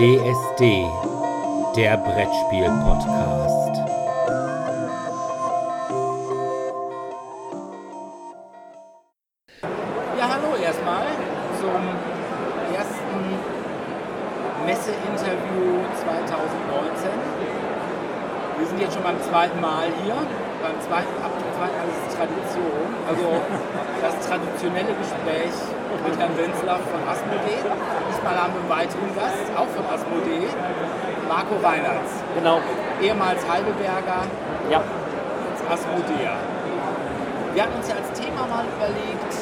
DSD, der Brettspiel-Podcast. Ja, hallo erstmal zum ersten Messe-Interview 2019. Wir sind jetzt schon beim zweiten Mal hier. Beim zweiten, ab dem zweiten Mal ist es Tradition. Also das traditionelle Gespräch mit Herrn Wenzler von Asmodee. Diesmal haben wir einen weiteren Gast, auch von Asmodee, Marco Reinhardt. Genau, Ehemals Heidelberger, ja. jetzt Asmodea. Wir hatten uns ja als Thema mal überlegt,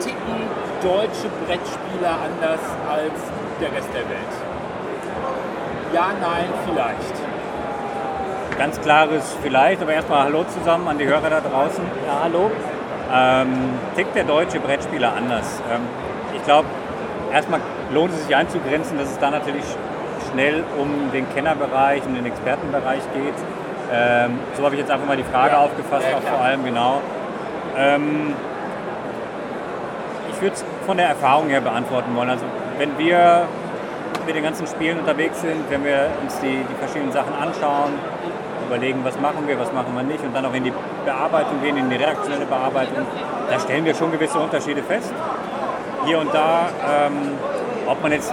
ticken deutsche Brettspieler anders als der Rest der Welt? Ja, nein, vielleicht. Ganz klares vielleicht, aber erstmal Hallo zusammen an die Hörer da draußen. Ja, hallo. Ähm, tickt der deutsche Brettspieler anders? Ähm, ich glaube, erstmal lohnt es sich einzugrenzen, dass es da natürlich schnell um den Kennerbereich und den Expertenbereich geht. Ähm, so habe ich jetzt einfach mal die Frage Ja. aufgefasst, Ja, auch vor allem genau. Ähm, ich würde es von der Erfahrung her beantworten wollen. Also wenn wir mit den ganzen Spielen unterwegs sind, wenn wir uns die, die verschiedenen Sachen anschauen, überlegen, was machen wir, was machen wir nicht und dann auch in die Bearbeitung gehen, in die redaktionelle Bearbeitung, da stellen wir schon gewisse Unterschiede fest. Hier und da, ähm, ob man jetzt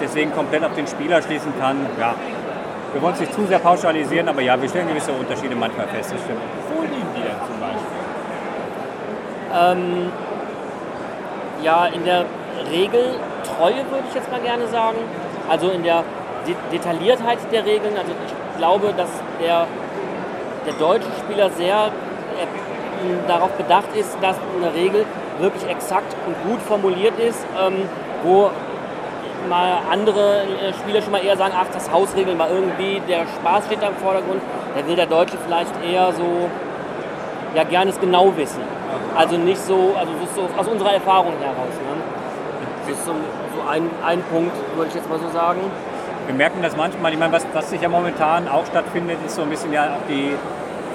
deswegen komplett auf den Spieler schließen kann, ja. Wir wollen es nicht zu sehr pauschalisieren, aber ja, wir stellen gewisse Unterschiede manchmal fest, das stimmt. Wo liegen die denn zum Beispiel? Ähm, ja, in der Regel Treue würde ich jetzt mal gerne sagen. Also in der De Detailliertheit der Regeln. Also ich glaube, dass der, der deutsche Spieler sehr darauf bedacht ist, dass eine Regel wirklich exakt und gut formuliert ist, ähm, wo mal andere äh, Spieler schon mal eher sagen, ach, das Hausregeln mal irgendwie, der Spaß steht da im Vordergrund. Da will der Deutsche vielleicht eher so ja gerne es genau wissen. Also nicht so, also das ist so aus unserer Erfahrung heraus. Ne? Das ist so, so ein, ein Punkt, würde ich jetzt mal so sagen. Wir merken das manchmal, ich meine, was, was sich ja momentan auch stattfindet, ist so ein bisschen ja auch die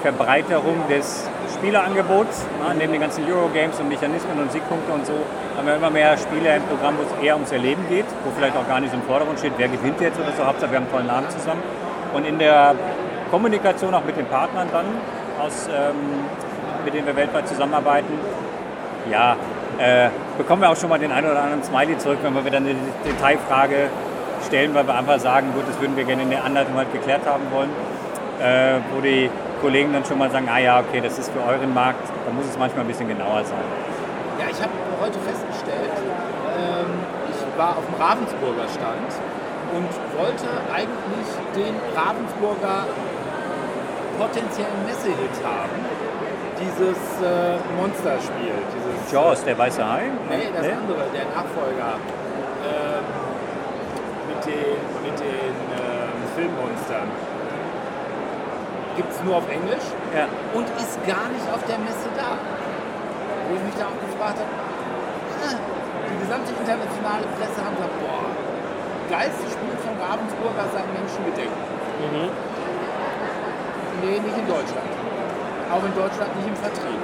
Verbreiterung des Spielerangebots. Ne? Neben den ganzen Eurogames und Mechanismen und Siegpunkte und so haben wir immer mehr Spiele im Programm, wo es eher ums Erleben geht, wo vielleicht auch gar nicht so im Vordergrund steht, wer gewinnt jetzt oder so. Hauptsache, wir haben einen tollen Abend zusammen. Und in der Kommunikation auch mit den Partnern dann, aus, ähm, mit denen wir weltweit zusammenarbeiten, ja, äh, bekommen wir auch schon mal den einen oder anderen Smiley zurück, wenn wir wieder eine Detailfrage stellen, weil wir einfach sagen, gut, das würden wir gerne in der Anleitung halt geklärt haben wollen, äh, wo die Kollegen dann schon mal sagen, ah ja, okay, das ist für euren Markt, da muss es manchmal ein bisschen genauer sein. Ja, ich habe heute festgestellt, ähm, ich war auf dem Ravensburger Stand und wollte eigentlich den Ravensburger potenziellen Messehit haben. Dieses äh, Monsterspiel, dieses Jaws, der weiße Hai? Nee, das andere, der Nachfolger. Ähm, mit den, mit den ähm, Filmmonstern. Gibt es nur auf Englisch Ja. und ist gar nicht auf der Messe da. Wo ich mich da auch gefragt habe, ah, die gesamte internationale Presse haben gesagt, boah, geilstes Spiel von Ravensburger seit Menschengedenken. Nee, nicht in Deutschland. Auch in Deutschland nicht im Vertrieb.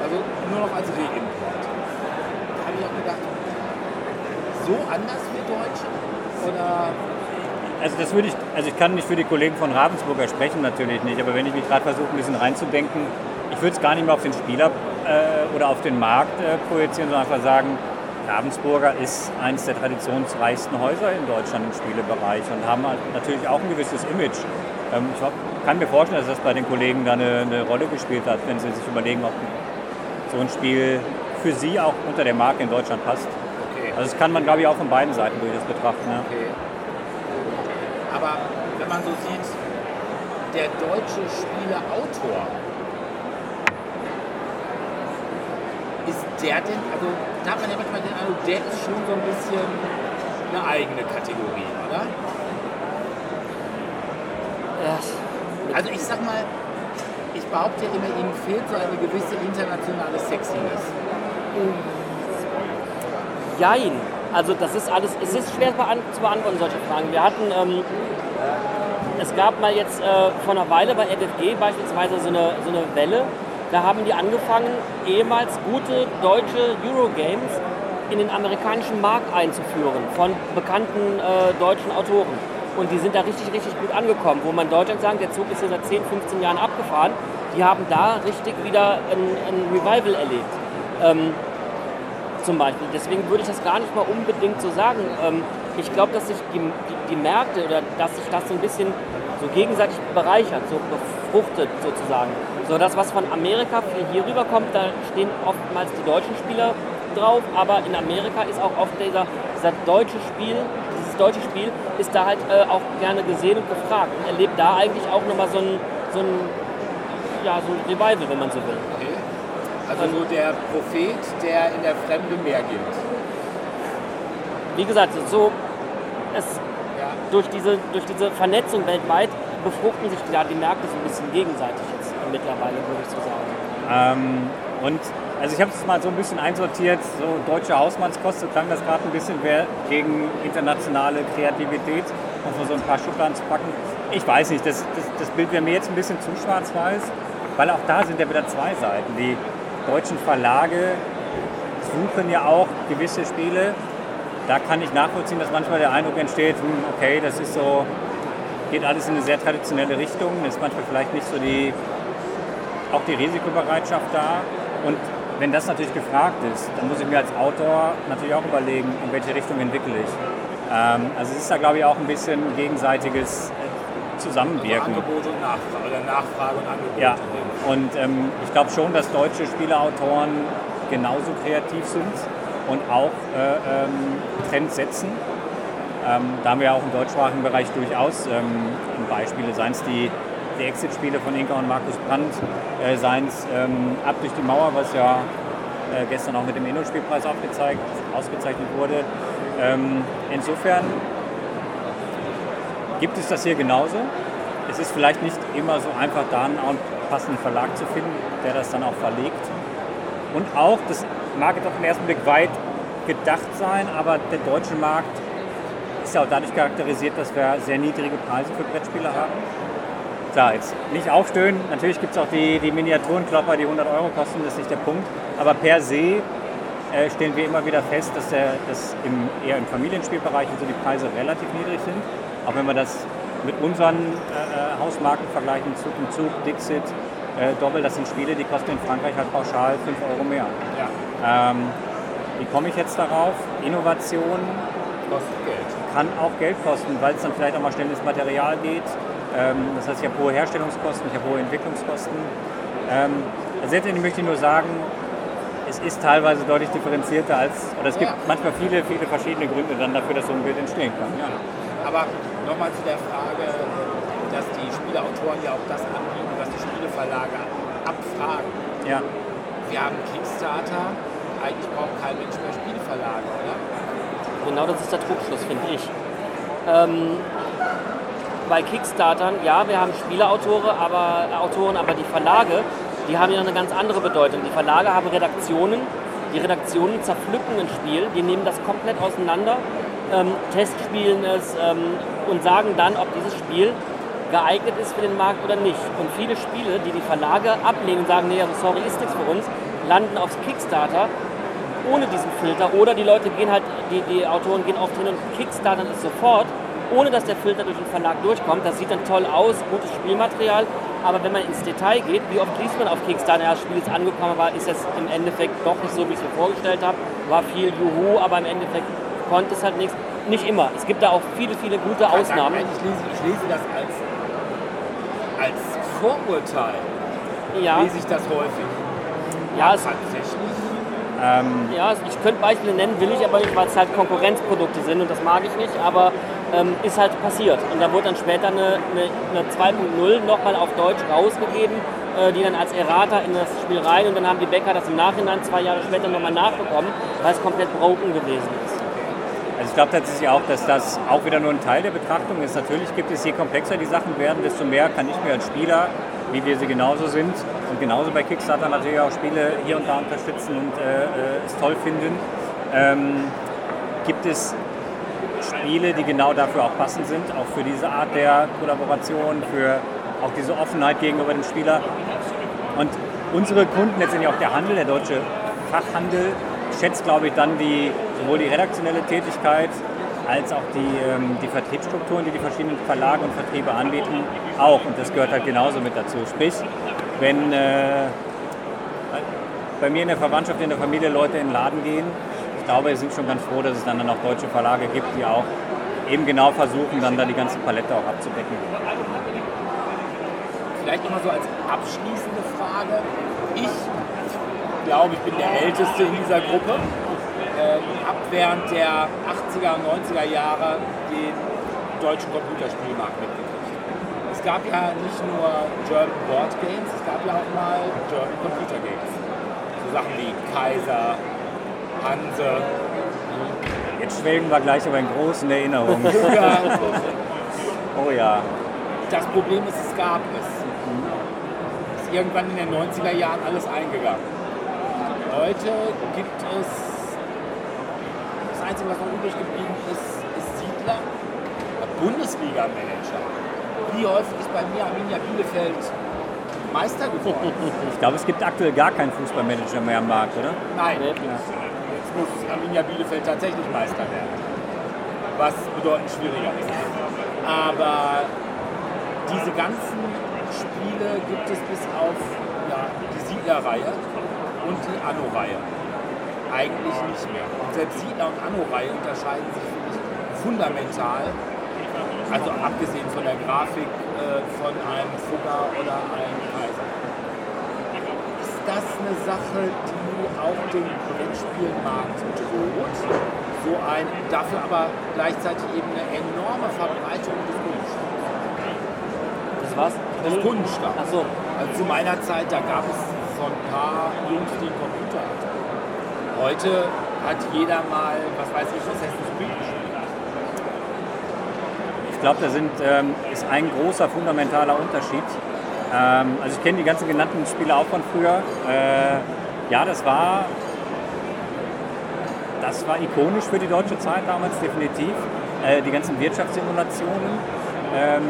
Also nur noch als Reimport. Da habe ich auch gedacht, so anders wie Deutsche? Oder Also das würde ich, also ich kann nicht für die Kollegen von Ravensburger sprechen, natürlich nicht, aber wenn ich mich gerade versuche, ein bisschen reinzudenken, ich würde es gar nicht mehr auf den Spieler äh, oder auf den Markt äh, projizieren, sondern einfach sagen, Ravensburger ist eines der traditionsreichsten Häuser in Deutschland im Spielebereich und haben halt natürlich auch ein gewisses Image. Ähm, ich hab- kann mir vorstellen, dass das bei den Kollegen da eine, eine Rolle gespielt hat, wenn sie sich überlegen, ob so ein Spiel für sie auch unter der Marke in Deutschland passt. okay. Also das kann man, glaube ich, auch von beiden Seiten durchaus betrachten. Ja. okay. Aber wenn man so sieht, der deutsche Spieleautor, ist der denn, also da hat man ja manchmal den Eindruck, der ist schon so ein bisschen eine eigene Kategorie, oder? Ja, Also ich sag mal, ich behaupte ja immer, ihnen fehlt so eine gewisse internationale Sexiness. jein. Also das ist alles, es ist schwer zu beantworten, solche Fragen. Wir hatten, ähm, es gab mal jetzt äh, vor einer Weile bei FFG beispielsweise so eine, so eine Welle, da haben die angefangen, ehemals gute deutsche Eurogames in den amerikanischen Markt einzuführen von bekannten äh, deutschen Autoren. Und die sind da richtig, richtig gut angekommen, wo man Deutschland sagt, der Zug ist hier seit 10, 15 Jahren abgefahren. Die haben da richtig wieder ein, ein Revival erlebt. Ähm, zum Beispiel. Deswegen würde ich das gar nicht mal unbedingt so sagen. Ähm, ich glaube, dass sich die, die, die, Märkte oder dass sich das so ein bisschen so gegenseitig bereichert, so befruchtet sozusagen. So das, was von Amerika hier rüberkommt, da stehen oftmals die deutschen Spieler drauf, aber in Amerika ist auch oft dieser, dieser deutsche Spiel, dieses deutsche Spiel ist da halt äh, auch gerne gesehen und gefragt und erlebt da eigentlich auch nochmal so ein, so ein, ja, so ein Revival, wenn man so will. Also so der Prophet, der in der Fremde mehr gilt. Wie gesagt, so es Ja. durch diese, durch diese Vernetzung weltweit befruchten sich ja die Märkte so ein bisschen gegenseitig jetzt mittlerweile, würde ich so sagen. Ähm, und also ich habe es mal so ein bisschen einsortiert, so deutsche Hausmannskost, so klang das gerade ein bisschen wer gegen internationale Kreativität, um so ein paar Schubladen zu packen. Ich weiß nicht, das, das, das Bild wäre mir jetzt ein bisschen zu schwarz-weiß, weil auch da sind ja wieder zwei Seiten. Die deutschen Verlage suchen ja auch gewisse Spiele. Da kann ich nachvollziehen, dass manchmal der Eindruck entsteht, hm, okay, das ist so, geht alles in eine sehr traditionelle Richtung, ist manchmal vielleicht nicht so die, auch die Risikobereitschaft da. Und wenn das natürlich gefragt ist, dann muss ich mir als Autor natürlich auch überlegen, in welche Richtung entwickle ich. Ähm, also es ist da, glaube ich, auch ein bisschen gegenseitiges Zusammenwirken. Angebot und Nachfrage, oder Nachfrage und Angebot. Ja, und ähm, ich glaube schon, dass deutsche Spieleautoren genauso kreativ sind und auch äh, ähm, Trends setzen. Ähm, da haben wir auch im deutschsprachigen Bereich durchaus ähm, Beispiele, seien es die, die Exit-Spiele von Inka und Markus Brandt, äh, seien es ähm, Ab durch die Mauer, was ja äh, gestern auch mit dem Inno-Spielpreis ausgezeichnet wurde. Ähm, insofern gibt es das hier genauso. Es ist vielleicht nicht immer so einfach, da einen passenden Verlag zu finden, der das dann auch verlegt. Und auch, das mag jetzt auf den ersten Blick weit gedacht sein, aber der deutsche Markt ist ja auch dadurch charakterisiert, dass wir sehr niedrige Preise für Brettspiele haben. Klar, jetzt nicht aufstöhnen. Natürlich gibt es auch die, die Miniaturenklopper, die 100 Euro kosten, das ist nicht der Punkt. Aber per se äh, stellen wir immer wieder fest, dass, der, dass im, eher im Familienspielbereich so die Preise relativ niedrig sind. Auch wenn wir das mit unseren äh, Hausmarken vergleichen, Zug um Zug, Dixit, äh, Doppel, das sind Spiele, die kosten in Frankreich halt pauschal 5 Euro mehr. Ja, Ähm, wie komme ich jetzt darauf? Innovation kostet Geld. kann auch Geld kosten, weil es dann vielleicht auch mal schnell ins Material geht. Ähm, das heißt, ich habe hohe Herstellungskosten, ich habe hohe Entwicklungskosten. Ähm, also letztendlich möchte ich nur sagen, es ist teilweise deutlich differenzierter als, oder es gibt Ja. manchmal viele, viele verschiedene Gründe dann dafür, dass so ein Bild entstehen kann. Ja. Aber nochmal zu der Frage, dass die Spieleautoren ja auch das anbieten, was die Spieleverlage abfragen. ja. Wir haben Kickstarter, eigentlich braucht kein Mensch mehr Spieleverlage, oder? Genau das ist der Trugschluss, finde ich. Ähm, bei Kickstartern, ja, wir haben Spieleautoren, aber, Autoren, aber die Verlage, die haben ja eine ganz andere Bedeutung. Die Verlage haben Redaktionen, die Redaktionen zerpflücken ein Spiel, die nehmen das komplett auseinander, ähm, testspielen es ähm, und sagen dann, ob dieses Spiel geeignet ist für den Markt oder nicht. Und viele Spiele, die die Verlage ablehnen und sagen, nee, also sorry, ist nichts für uns, landen aufs Kickstarter ohne diesen Filter oder die Leute gehen halt, die, die Autoren gehen oft hin und kickstartern es sofort, ohne dass der Filter durch den Verlag durchkommt. Das sieht dann toll aus, gutes Spielmaterial, aber wenn man ins Detail geht, wie oft liest man auf Kickstarter, ja, das Spiel ist angekommen, aber ist es im Endeffekt doch nicht so, wie ich es mir vorgestellt habe, war viel Juhu, aber im Endeffekt konnte es halt nichts. Nicht immer. Es gibt da auch viele, viele gute Ausnahmen. Ich lese, ich lese das als, als Vorurteil, Ja, lese ich das häufig. ja, es, Tatsächlich. Ähm, Ja, ich könnte Beispiele nennen, will ich aber nicht, weil es halt Konkurrenzprodukte sind und das mag ich nicht, aber ähm, ist halt passiert. Und da wurde dann später eine, eine, eine 2.0 nochmal auf Deutsch rausgegeben, äh, die dann als Errata in das Spiel rein und dann haben die Bäcker das im Nachhinein zwei Jahre später nochmal nachbekommen, weil es komplett broken gewesen ist. Also ich glaube tatsächlich auch, dass das auch wieder nur ein Teil der Betrachtung ist. Natürlich gibt es, je komplexer die Sachen werden, desto mehr kann ich mir als Spieler, wie wir sie genauso sind, und genauso bei Kickstarter natürlich auch Spiele hier und da unterstützen und äh, äh, es toll finden. Ähm, gibt es Spiele, die genau dafür auch passend sind, auch für diese Art der Kollaboration, für auch diese Offenheit gegenüber dem Spieler. Und unsere Kunden, letztendlich auch der Handel, der deutsche Fachhandel, unterschätzt, glaube ich, dann die, sowohl die redaktionelle Tätigkeit als auch die, ähm, die Vertriebsstrukturen, die die verschiedenen Verlage und Vertriebe anbieten, auch. Und das gehört halt genauso mit dazu. Sprich, wenn äh, bei mir in der Verwandtschaft, in der Familie Leute in den Laden gehen, ich glaube, wir sind schon ganz froh, dass es dann, dann auch deutsche Verlage gibt, die auch eben genau versuchen, dann da die ganze Palette auch abzudecken. Vielleicht nochmal so als abschließende Frage. Ich glaube, ich bin der Älteste in dieser Gruppe. Ab während der 80er und 90er Jahre den deutschen Computerspielmarkt mitgekriegt. Es gab ja nicht nur German Board Games, es gab ja auch mal German Computer Games. So Sachen wie Kaiser, Hanse, Jetzt schwelgen wir gleich aber in großen Erinnerungen. Oh ja. Das Problem ist, es gab es. Ist irgendwann in den 90er Jahren alles eingegangen. Heute gibt es, Einzige, was noch übrig geblieben ist, ist Siedler, Bundesliga-Manager. Wie häufig ist bei mir Arminia Bielefeld Meister geworden? Ich glaube, es gibt aktuell gar keinen Fußballmanager mehr am Markt, oder? Nein. Jetzt muss Arminia Bielefeld tatsächlich Meister werden. Was bedeutend schwieriger ist. Aber diese ganzen Spiele gibt es bis auf ja, die Siedler-Reihe und die Anno-Reihe. Eigentlich nicht mehr. Und selbst Siedler und Anno-Reihe unterscheiden sich fundamental. Also abgesehen von der Grafik äh, von einem Fugger oder einem Kaiser. Ist das eine Sache, die auch den Brettspielmarkt droht? So ein, dafür aber gleichzeitig eben eine enorme Verbreitung des Kunststoffs. Das war's? Des. Ach so. Also zu meiner Zeit, da gab es so ein paar Jungs, die einen Computer hatten. Heute hat jeder mal, was weiß ich, Assassin's Creed gespielt. Ich glaube, da sind, ähm, ist ein großer fundamentaler Unterschied. Ähm, also ich kenne die ganzen genannten Spiele auch von früher. Äh, ja, das war, das war ikonisch für die deutsche Zeit damals definitiv. Äh, die ganzen Wirtschaftssimulationen. Ähm,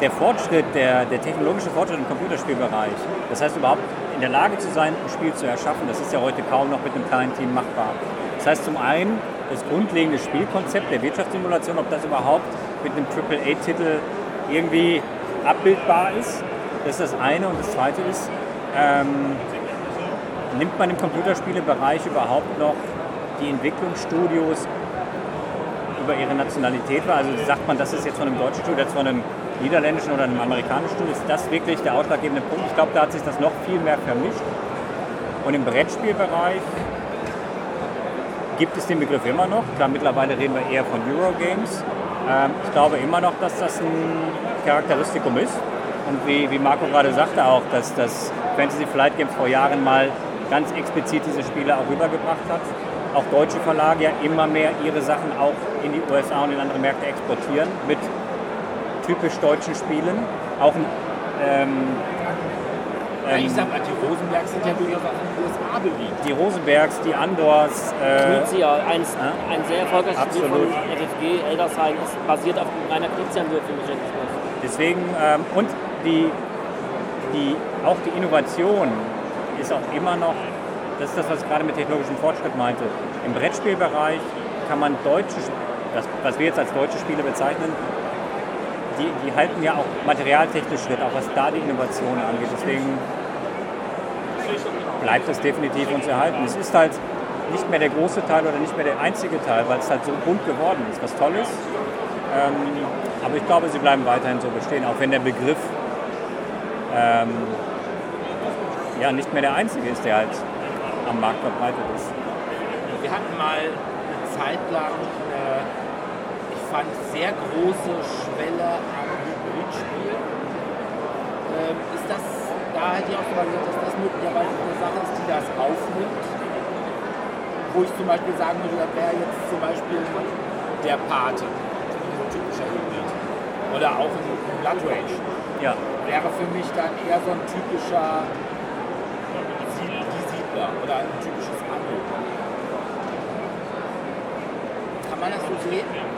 der Fortschritt, der, der technologische Fortschritt im Computerspielbereich, das heißt überhaupt in der Lage zu sein, ein Spiel zu erschaffen, das ist ja heute kaum noch mit einem kleinen Team machbar. Das heißt zum einen das grundlegende Spielkonzept der Wirtschaftssimulation, ob das überhaupt mit einem AAA-Titel irgendwie abbildbar ist, das ist das eine. Und das zweite ist, ähm, nimmt man im Computerspielebereich überhaupt noch die Entwicklungsstudios über ihre Nationalität wahr? Also sagt man, das ist jetzt von einem deutschen Studio, das von einem niederländischen oder einem amerikanischen ist das wirklich der ausschlaggebende Punkt? Ich glaube, da hat sich das noch viel mehr vermischt. Und im Brettspielbereich gibt es den Begriff immer noch. Klar, mittlerweile reden wir eher von Eurogames. Ähm, ich glaube immer noch, dass das ein Charakteristikum ist. Und wie, wie Marco gerade sagte auch, dass das Fantasy Flight Games vor Jahren mal ganz explizit diese Spiele auch rübergebracht hat. Auch deutsche Verlage ja immer mehr ihre Sachen auch in die USA und in andere Märkte exportieren mit typisch deutschen Spielen. Auch ein, ähm, Ja, ich ähm, sag mal, die Rosenbergs sind ja durchaus auch in den USA beliebt. die Rosenbergs, die Andors, äh, Knizia, eins, Ja. ein sehr erfolgreiches Spiel von FFG, Eldersheim, ist basiert auf dem reiner Knizia-Würfelmechanismus. Deswegen, ähm, und die, die, auch die Innovation ist auch immer noch, das ist das, was ich gerade mit technologischem Fortschritt meinte. Im Brettspielbereich kann man deutsche, das, was wir jetzt als deutsche Spiele bezeichnen, die, die halten ja auch materialtechnisch Schritt, auch was da die Innovation angeht. Deswegen bleibt es definitiv uns erhalten. Es ist halt nicht mehr der große Teil oder nicht mehr der einzige Teil, weil es halt so bunt geworden ist, was toll ist. Ähm, aber ich glaube, sie bleiben weiterhin so bestehen, auch wenn der Begriff ähm, ja nicht mehr der einzige ist, der halt am Markt verbreitet ist. Wir hatten mal eine Zeit lang, äh, fand, sehr große Schwelle am Hybridspiel. Ähm, ist das, da hätte ich auch gesagt, dass das möglicherweise eine Sache ist, die das aufnimmt? Wo ich zum Beispiel sagen würde, das wäre jetzt zum Beispiel der Pate, ein typischer Hybrid. Oder auch ein Blood Rage. Ja, Wäre für mich dann eher so ein typischer die Siedler oder ein typisches Anno. Kann man das so sehen?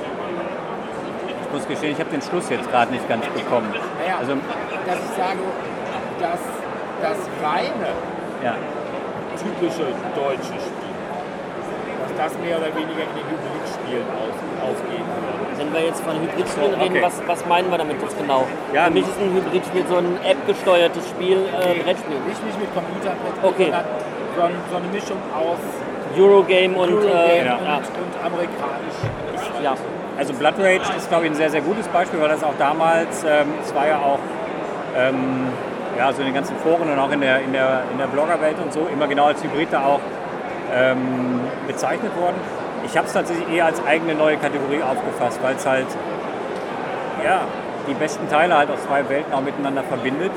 Ich muss gestehen, ich habe den Schluss jetzt gerade nicht ganz bekommen. Naja, Also, dass ich sage, dass das reine ja, typische deutsche Spiel das mehr oder weniger in den Hybridspielen aus, aufgehen würde. Wenn wir jetzt von Hybridspielen Okay. reden, was, was meinen wir damit jetzt genau? Ja, Für mich ist ein Hybridspiel so ein App-gesteuertes Spiel, äh, Brettspiel. Nicht, nicht mit Computer, Okay. sondern so, ein- so eine Mischung aus Eurogame und, Eurogame äh, und, ja. und amerikanisch. ja. Also Blood Rage ist, glaube ich, ein sehr, sehr gutes Beispiel, weil das auch damals, ähm, es war ja auch ähm, ja, so in den ganzen Foren und auch in der, in der, in der Bloggerwelt und so immer genau als Hybrid da auch ähm, bezeichnet worden. Ich habe es tatsächlich eher als eigene neue Kategorie aufgefasst, weil es halt ja, die besten Teile halt aus zwei Welten auch miteinander verbindet.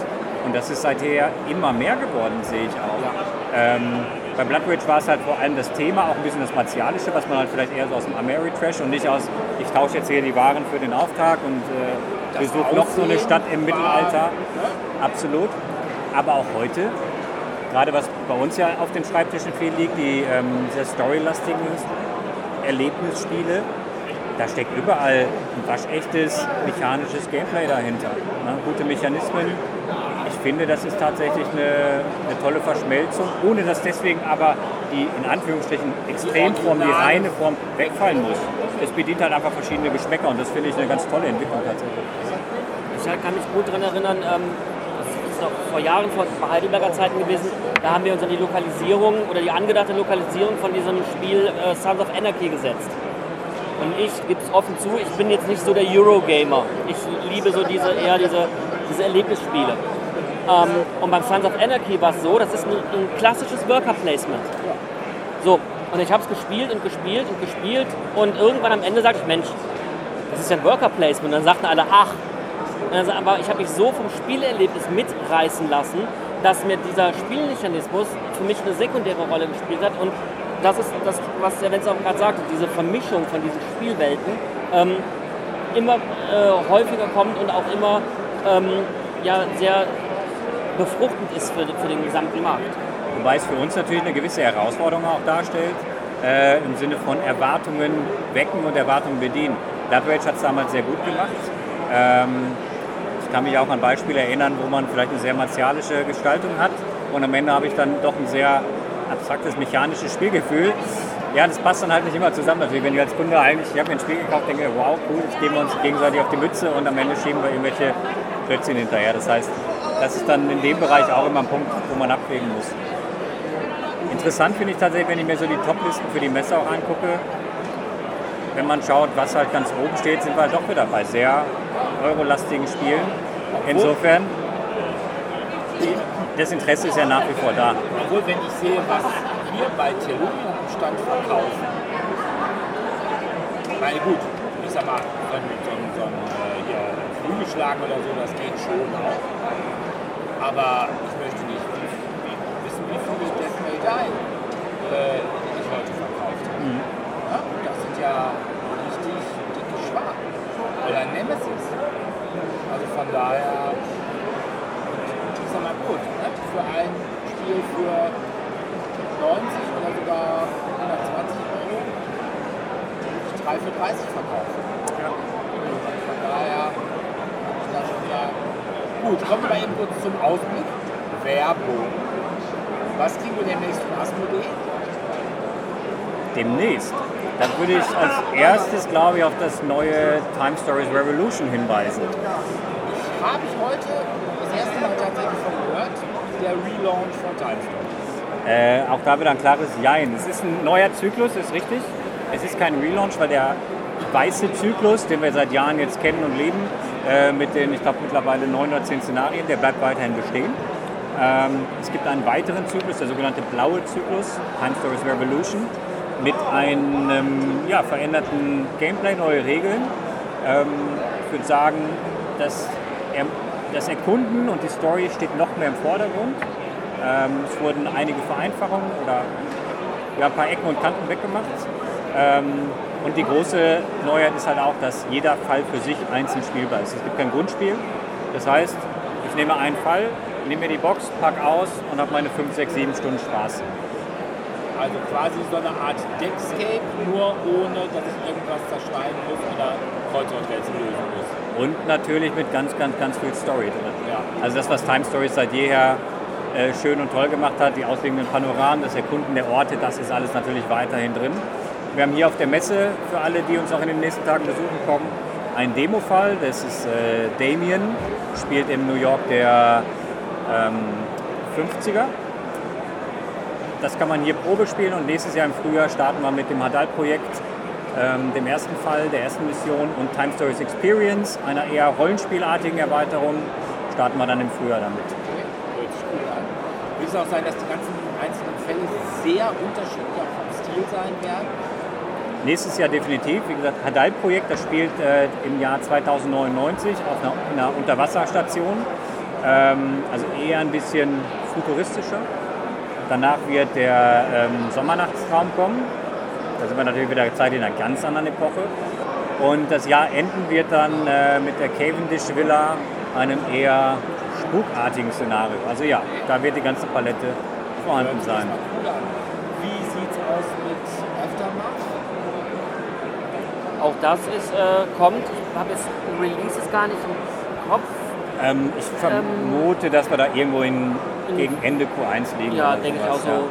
Und das ist seither immer mehr geworden, sehe ich auch. Ähm, bei Blood Rage war es halt vor allem das Thema, auch ein bisschen das Martialische, was man halt vielleicht eher so aus dem Ameri-Trash und nicht aus, ich tausche jetzt hier die Waren für den Auftrag und äh, besuche noch so eine Stadt im Mittelalter. ne? Absolut. Aber auch heute, gerade was bei uns ja auf den Schreibtischen viel liegt, die ähm, sehr storylastigen Erlebnisspiele, da steckt überall ein waschechtes mechanisches Gameplay dahinter. Ne? Gute Mechanismen. Ich finde, das ist tatsächlich eine, eine tolle Verschmelzung, ohne dass deswegen aber die in Anführungsstrichen Extremform, die reine Form wegfallen muss. Es bedient halt einfach verschiedene Geschmäcker und das finde ich eine ganz tolle Entwicklung tatsächlich. Ich kann mich gut daran erinnern, ähm, das ist noch vor Jahren, vor vor Heidelberger Zeiten gewesen, da haben wir uns an die Lokalisierung oder die angedachte Lokalisierung von diesem Spiel äh, Sons of Anarchy gesetzt. Und ich gebe es offen zu, ich bin jetzt nicht so der Eurogamer. Ich liebe so diese eher diese, diese Erlebnisspiele. Ähm, und beim Sons of Anarchy war es so, das ist ein, ein klassisches Worker Placement. So, und ich habe es gespielt und gespielt und gespielt und irgendwann am Ende sagte ich, Mensch, das ist ja ein Worker Placement. Und dann sagten alle, ach, also, aber ich habe mich so vom Spielerlebnis mitreißen lassen, dass mir dieser Spielmechanismus für mich eine sekundäre Rolle gespielt hat. Und das ist das, was der Wenz auch gerade sagte, diese Vermischung von diesen Spielwelten ähm, immer äh, häufiger kommt und auch immer ähm, ja, sehr befruchtend ist für, für den gesamten Markt. Wobei es für uns natürlich eine gewisse Herausforderung auch darstellt, äh, im Sinne von Erwartungen wecken und Erwartungen bedienen. Blood Rage hat es damals sehr gut gemacht. Ähm, ich kann mich auch an Beispiele erinnern, wo man vielleicht eine sehr martialische Gestaltung hat und am Ende habe ich dann doch ein sehr abstraktes mechanisches Spielgefühl. Ja, das passt dann halt nicht immer zusammen natürlich. Wenn ich als Kunde eigentlich, ich habe mir ein Spiel gekauft, denke, wow, cool, jetzt geben wir uns gegenseitig auf die Mütze und am Ende schieben wir irgendwelche Klötzchen hinterher. Das heißt, das ist dann in dem Bereich auch immer ein Punkt, wo man abwägen muss. Interessant finde ich tatsächlich, wenn ich mir so die Top-Listen für die Messe auch angucke, wenn man schaut, was halt ganz oben steht, sind wir halt doch wieder bei sehr eurolastigen Spielen. Insofern, das Interesse ist ja nach wie vor da. Obwohl, wenn ich sehe, was wir bei Tellurium am Stand verkaufen, meine gut, ich sag mal, so ein, so ein, so ein äh, hier, Flügelschlagen oder so, das geht schon auch. Aber ich möchte nicht wissen, wie viele Death May Die äh, ich heute verkauft habe. Ja, das sind ja richtig dicke Schwaben. Oder Nemesis. Also von daher, ich sag mal gut, ne? für ein Spiel für 90 oder sogar 120 Euro ich 3 für 30 verkaufen. Von daher kann ich da schon sagen. Gut, kommen wir mal eben kurz zum Ausblick. Werbung. Was kriegen wir demnächst von Asmodee? Demnächst. Dann würde ich als erstes, glaube ich, auf das neue Time Stories Revolution hinweisen. Habe ich heute das erste Mal tatsächlich von gehört. Der Relaunch von Time Stories. Äh, auch da wieder ein klares Jein. Es ist ein neuer Zyklus, ist richtig. Es ist kein Relaunch, weil der weiße Zyklus, den wir seit Jahren jetzt kennen und leben, äh, mit den, ich glaube, mittlerweile neun oder zehn Szenarien, der bleibt weiterhin bestehen. Ähm, es gibt einen weiteren Zyklus, der sogenannte blaue Zyklus, Time Stories Revolution, mit einem ja, veränderten Gameplay, neue Regeln. Ähm, ich würde sagen, dass er, das Erkunden und die Story steht noch mehr im Vordergrund. Ähm, es wurden einige Vereinfachungen oder ja, ein paar Ecken und Kanten weggemacht. Ähm, und die große Neuheit ist halt auch, dass jeder Fall für sich einzeln spielbar ist. Es gibt kein Grundspiel. Das heißt, ich nehme einen Fall, nehme mir die Box, pack aus und habe meine 5, 6, 7 Stunden Spaß. Also quasi so eine Art Deckscape, nur ohne, dass ich irgendwas zerschneiden muss oder Kreuze und Rätsel lösen muss. Und natürlich mit ganz, ganz, ganz viel Story drin. Ja. Also das, was Time Stories seit jeher äh, schön und toll gemacht hat, die ausliegenden Panoramen, das Erkunden der Orte, das ist alles natürlich weiterhin drin. Wir haben hier auf der Messe, für alle, die uns auch in den nächsten Tagen besuchen kommen, einen Demo-Fall. Das ist äh, Damien, spielt in New York der ähm, 50er. Das kann man hier Probe spielen und nächstes Jahr im Frühjahr starten wir mit dem Hadal-Projekt, ähm, dem ersten Fall, der ersten Mission und Time Stories Experience, einer eher rollenspielartigen Erweiterung, starten wir dann im Frühjahr damit. Wird es auch sein, dass die ganzen einzelnen Fälle sehr unterschiedlich auch vom Stil sein werden? Nächstes Jahr definitiv. Wie gesagt, Hadal-Projekt, das spielt äh, im Jahr 2099 auf einer, einer Unterwasserstation. Ähm, also eher ein bisschen futuristischer. Danach wird der ähm, Sommernachtsraum kommen. Da sind wir natürlich wieder Zeit in einer ganz anderen Epoche. Und das Jahr enden wird dann äh, mit der Cavendish Villa, einem eher spukartigen Szenario. Also ja, da wird die ganze Palette vorhanden sein. Wie sieht es aus mit? Auch das ist, äh, kommt. Ich habe jetzt Releases gar nicht im Kopf. Ähm, ich vermute, dass wir da irgendwo in, gegen Ende Q1 liegen. Ja, denke ich auch so.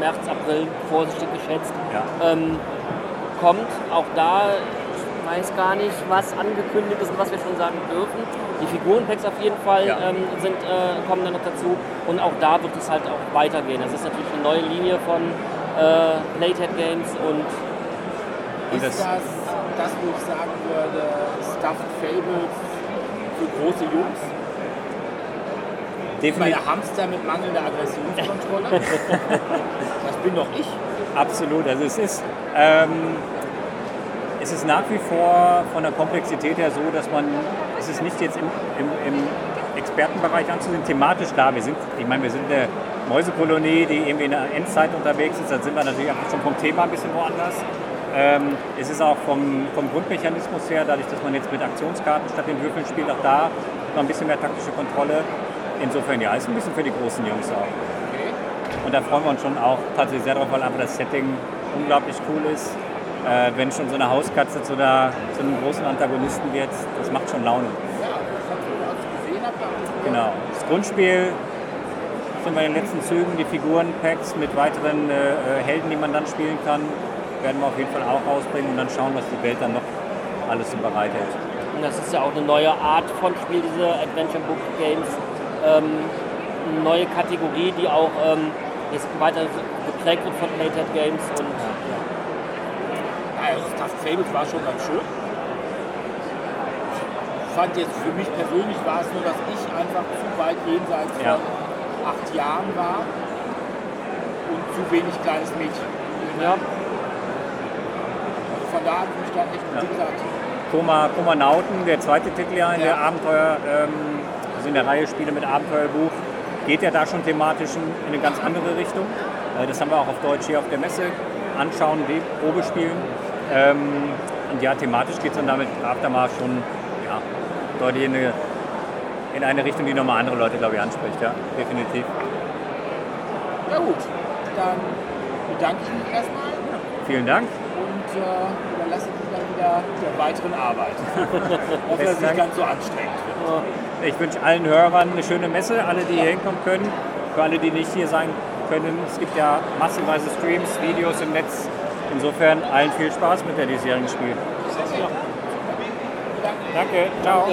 März, April, vorsichtig geschätzt. Ja. Ähm, kommt auch da, ich weiß gar nicht, was angekündigt ist und was wir schon sagen dürfen. Die Figurenpacks auf jeden Fall Ja. ähm, sind, äh, kommen dann noch dazu und auch da wird es halt auch weitergehen. Das ist natürlich eine neue Linie von äh, Playtech Games und Und ist das- das, das, wo ich sagen würde, Stuffed Fables für große Jungs? Ich meine, Definitiv, Hamster mit mangelnder Aggressionskontrolle? das bin doch ich. absolut. Also es ist, ähm, es ist nach wie vor von der Komplexität her so, dass man, es ist nicht jetzt im, im, im Expertenbereich anzusehen, thematisch klar, wir sind, ich meine, wir sind eine Mäusekolonie, die irgendwie in der Endzeit unterwegs ist, dann sind wir natürlich auch schon vom Thema ein bisschen woanders. Ähm, es ist auch vom, vom Grundmechanismus her, dadurch, dass man jetzt mit Aktionskarten statt den Würfeln spielt, auch da noch ein bisschen mehr taktische Kontrolle. Insofern ja, ist ein bisschen für die großen Jungs auch. Okay. Und da freuen wir uns schon auch tatsächlich sehr drauf, weil einfach das Setting unglaublich cool ist. Äh, wenn schon so eine Hauskatze zu, der, zu einem großen Antagonisten wird, das macht schon Laune. Ja, das gesehen Genau. Das Grundspiel sind wir in den letzten Zügen, die Figurenpacks mit weiteren äh, äh, Helden, die man dann spielen kann, werden wir auf jeden Fall auch rausbringen und dann schauen, was die Welt dann noch alles so bereithält. Und das ist ja auch eine neue Art von Spiel, diese Adventure Book Games. Ähm, eine neue Kategorie, die auch ähm, jetzt weiter geprägt wird von Playtech Games. Und Ja, also Stuffed Fables war schon ganz schön. Ich fand jetzt für mich persönlich war es nur, dass ich einfach zu weit jenseits Ja. von acht Jahren war und zu wenig kleines Mädchen. ja, Echt, Ja. Koma, Koma Nauten, der zweite Titel ja in Ja. der Abenteuer, ähm, also in der Reihe Spiele mit Abenteuerbuch, geht ja da schon thematisch in in eine ganz andere Richtung. Äh, das haben wir auch auf Deutsch hier auf der Messe anschauen, Probe spielen. Ähm, und ja, thematisch geht es dann damit Aftermath schon ja, deutlich in eine, in eine Richtung, die nochmal andere Leute, glaube ich, anspricht. Ja, definitiv. ja gut, dann bedanke ich mich erstmal Vielen Dank. und äh, wieder der weiteren Arbeit. Hoffe, dass es nicht ganz so anstrengend wird. Ich wünsche allen Hörern eine schöne Messe, alle, die hier hinkommen können. Für alle, die nicht hier sein können, es gibt ja massenweise Streams, Videos im Netz. Insofern allen viel Spaß mit der diesjährigen Spiel. Danke, ciao.